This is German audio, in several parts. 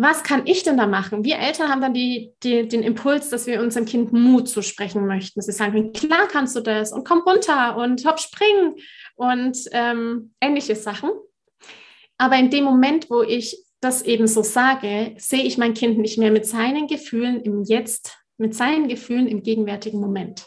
was kann ich denn da machen? Wir Eltern haben dann die, die, den Impuls, dass wir unserem Kind Mut zusprechen möchten. Sie sagen, klar kannst du das und komm runter und hopp, spring und ähm, ähnliche Sachen. Aber in dem Moment, wo ich das eben so sage, sehe ich mein Kind nicht mehr mit seinen Gefühlen im Jetzt, mit seinen Gefühlen im gegenwärtigen Moment.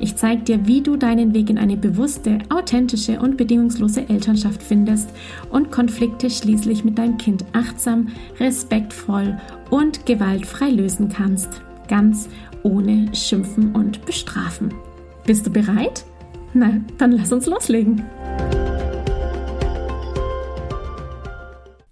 Ich zeige dir, wie du deinen Weg in eine bewusste, authentische und bedingungslose Elternschaft findest und Konflikte schließlich mit deinem Kind achtsam, respektvoll und gewaltfrei lösen kannst. Ganz ohne Schimpfen und Bestrafen. Bist du bereit? Na, dann lass uns loslegen.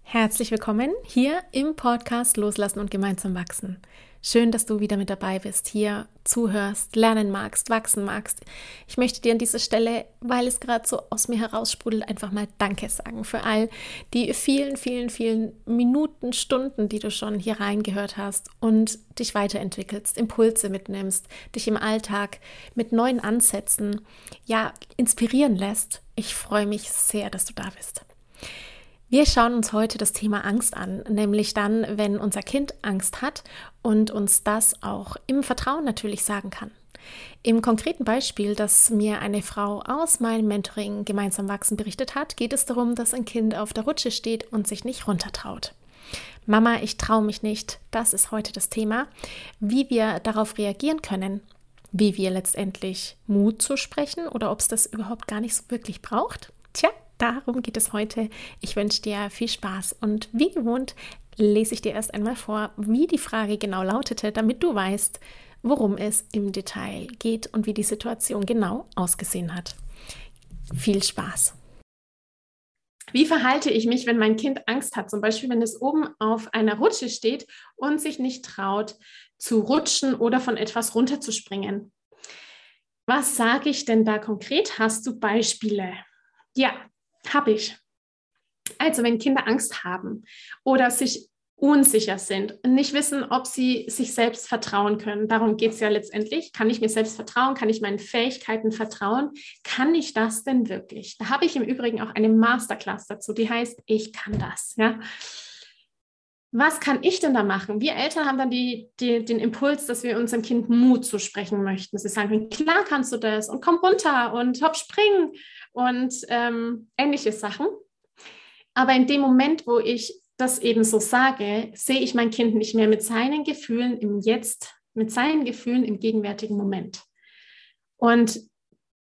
Herzlich willkommen hier im Podcast Loslassen und gemeinsam wachsen. Schön, dass du wieder mit dabei bist, hier zuhörst, lernen magst, wachsen magst. Ich möchte dir an dieser Stelle, weil es gerade so aus mir heraussprudelt, einfach mal Danke sagen für all die vielen, vielen, vielen Minuten, Stunden, die du schon hier reingehört hast und dich weiterentwickelst, Impulse mitnimmst, dich im Alltag mit neuen Ansätzen, ja, inspirieren lässt. Ich freue mich sehr, dass du da bist. Wir schauen uns heute das Thema Angst an, nämlich dann, wenn unser Kind Angst hat und uns das auch im Vertrauen natürlich sagen kann. Im konkreten Beispiel, das mir eine Frau aus meinem Mentoring Gemeinsam wachsen berichtet hat, geht es darum, dass ein Kind auf der Rutsche steht und sich nicht runtertraut. Mama, ich traue mich nicht. Das ist heute das Thema. Wie wir darauf reagieren können, wie wir letztendlich Mut zu sprechen oder ob es das überhaupt gar nicht so wirklich braucht. Tja, Darum geht es heute. Ich wünsche dir viel Spaß und wie gewohnt lese ich dir erst einmal vor, wie die Frage genau lautete, damit du weißt, worum es im Detail geht und wie die Situation genau ausgesehen hat. Viel Spaß! Wie verhalte ich mich, wenn mein Kind Angst hat? Zum Beispiel, wenn es oben auf einer Rutsche steht und sich nicht traut zu rutschen oder von etwas runterzuspringen. Was sage ich denn da konkret? Hast du Beispiele? Ja, habe ich. Also wenn Kinder Angst haben oder sich unsicher sind und nicht wissen, ob sie sich selbst vertrauen können. Darum geht es ja letztendlich. Kann ich mir selbst vertrauen? Kann ich meinen Fähigkeiten vertrauen? Kann ich das denn wirklich? Da habe ich im Übrigen auch eine Masterclass dazu, die heißt Ich kann das. Ja? Was kann ich denn da machen? Wir Eltern haben dann die, die, den Impuls, dass wir unserem Kind Mut zusprechen möchten. Sie sagen, klar kannst du das und komm runter und hopp, spring und ähm, ähnliche Sachen. Aber in dem Moment, wo ich das eben so sage, sehe ich mein Kind nicht mehr mit seinen Gefühlen im Jetzt, mit seinen Gefühlen im gegenwärtigen Moment. Und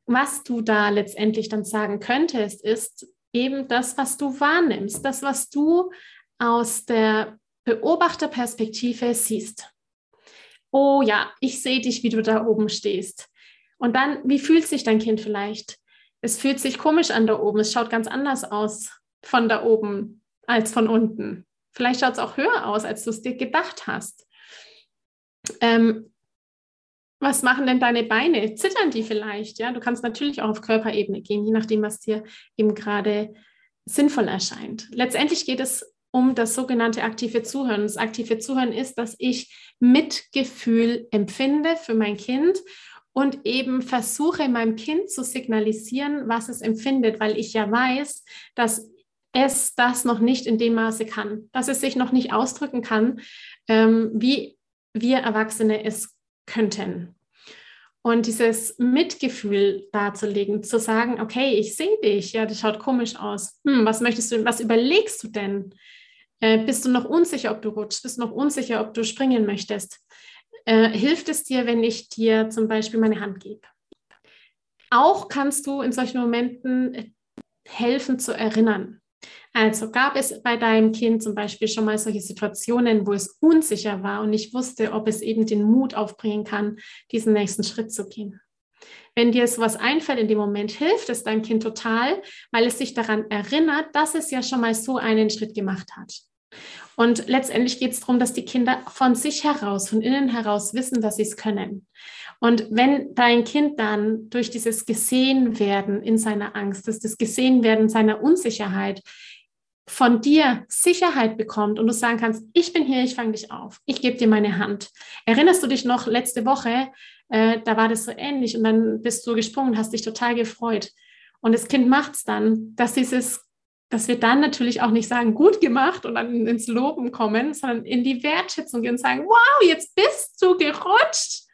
was du da letztendlich dann sagen könntest, ist eben das, was du wahrnimmst, das, was du aus der Beobachterperspektive siehst. Oh ja, ich sehe dich, wie du da oben stehst. Und dann, wie fühlt sich dein Kind vielleicht? es fühlt sich komisch an da oben. Es schaut ganz anders aus von da oben als von unten. Vielleicht schaut es auch höher aus, als du es dir gedacht hast. Ähm, was machen denn deine Beine? Zittern die vielleicht? Ja, du kannst natürlich auch auf Körperebene gehen, je nachdem, was dir eben gerade sinnvoll erscheint. Letztendlich geht es um das sogenannte aktive Zuhören. Das aktive Zuhören ist, dass ich Mitgefühl empfinde für mein Kind und eben versuche meinem Kind zu signalisieren, was es empfindet, weil ich ja weiß, dass es das noch nicht in dem Maße kann, dass es sich noch nicht ausdrücken kann, ähm, wie wir Erwachsene es könnten. Und dieses Mitgefühl darzulegen, zu sagen, okay, ich sehe dich, ja, das schaut komisch aus. Hm, was möchtest du, was überlegst du denn? Äh, bist du noch unsicher, ob du rutschst? Bist du noch unsicher, ob du springen möchtest? Äh, hilft es dir, wenn ich dir zum Beispiel meine Hand gebe? Auch kannst du in solchen Momenten äh, helfen zu erinnern. Also gab es bei deinem Kind zum Beispiel schon mal solche Situationen, wo es unsicher war und nicht wusste, ob es eben den Mut aufbringen kann, diesen nächsten Schritt zu gehen. wenn dir sowas einfällt in dem Moment, hilft es deinem Kind total, weil es sich daran erinnert, dass es ja schon mal so einen Schritt gemacht hat. Und letztendlich geht es darum, dass die Kinder von sich heraus, von innen heraus wissen, dass sie es können. Und wenn dein Kind dann durch dieses Gesehenwerden in seiner Angst, dass das Gesehenwerden seiner Unsicherheit von dir Sicherheit bekommt und du sagen kannst, ich bin hier, ich fange dich auf, ich gebe dir meine Hand. Erinnerst du dich noch letzte Woche, äh, da war das so ähnlich und dann bist du gesprungen, hast dich total gefreut. Und das Kind macht es dann, dass dieses dass wir dann natürlich auch nicht sagen, gut gemacht und dann ins Loben kommen, sondern in die Wertschätzung gehen und sagen, wow, jetzt bist du gerutscht.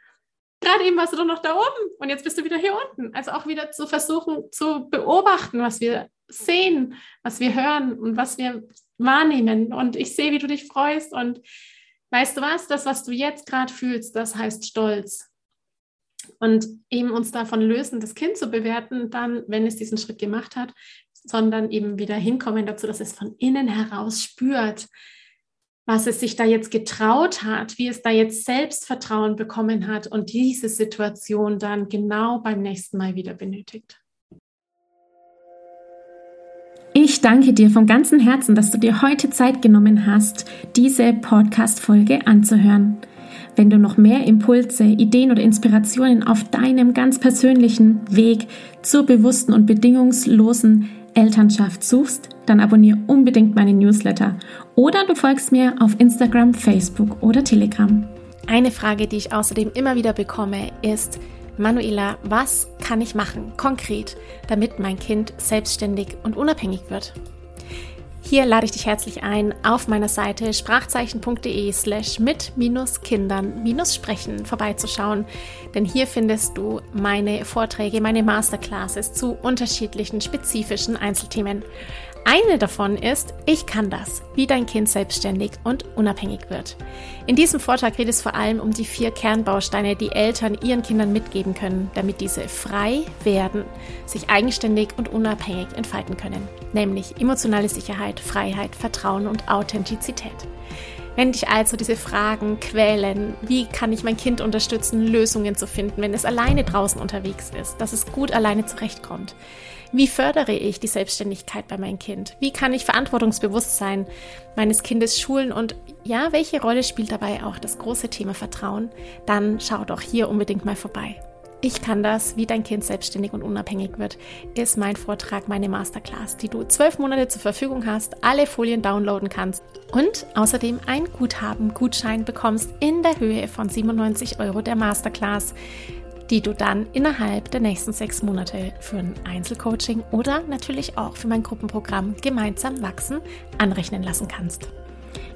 Gerade eben warst du doch noch da oben und jetzt bist du wieder hier unten. Also auch wieder zu versuchen zu beobachten, was wir sehen, was wir hören und was wir wahrnehmen. Und ich sehe, wie du dich freust. Und weißt du was? Das, was du jetzt gerade fühlst, das heißt Stolz. Und eben uns davon lösen, das Kind zu bewerten, dann, wenn es diesen Schritt gemacht hat, sondern eben wieder hinkommen dazu, dass es von innen heraus spürt, was es sich da jetzt getraut hat, wie es da jetzt Selbstvertrauen bekommen hat und diese Situation dann genau beim nächsten Mal wieder benötigt. Ich danke dir von ganzem Herzen, dass du dir heute Zeit genommen hast, diese Podcast-Folge anzuhören. Wenn du noch mehr Impulse, Ideen oder Inspirationen auf deinem ganz persönlichen Weg zur bewussten und bedingungslosen Elternschaft suchst, dann abonniere unbedingt meine Newsletter oder du folgst mir auf Instagram, Facebook oder Telegram. Eine Frage, die ich außerdem immer wieder bekomme, ist, Manuela, was kann ich machen, konkret, damit mein Kind selbstständig und unabhängig wird? Hier lade ich dich herzlich ein, auf meiner Seite sprachzeichen.de slash mit-kindern-sprechen vorbeizuschauen, denn hier findest du meine Vorträge, meine Masterclasses zu unterschiedlichen spezifischen Einzelthemen. Eine davon ist, ich kann das, wie dein Kind selbstständig und unabhängig wird. In diesem Vortrag geht es vor allem um die vier Kernbausteine, die Eltern ihren Kindern mitgeben können, damit diese frei werden, sich eigenständig und unabhängig entfalten können, nämlich emotionale Sicherheit, Freiheit, Vertrauen und Authentizität. Wenn dich also diese Fragen quälen, wie kann ich mein Kind unterstützen, Lösungen zu finden, wenn es alleine draußen unterwegs ist, dass es gut alleine zurechtkommt, wie fördere ich die Selbstständigkeit bei meinem Kind? Wie kann ich Verantwortungsbewusstsein meines Kindes schulen? Und ja, welche Rolle spielt dabei auch das große Thema Vertrauen? Dann schau doch hier unbedingt mal vorbei. Ich kann das, wie dein Kind selbstständig und unabhängig wird, ist mein Vortrag, meine Masterclass, die du zwölf Monate zur Verfügung hast, alle Folien downloaden kannst und außerdem ein Guthaben, Gutschein bekommst in der Höhe von 97 Euro der Masterclass die du dann innerhalb der nächsten sechs Monate für ein Einzelcoaching oder natürlich auch für mein Gruppenprogramm Gemeinsam wachsen anrechnen lassen kannst.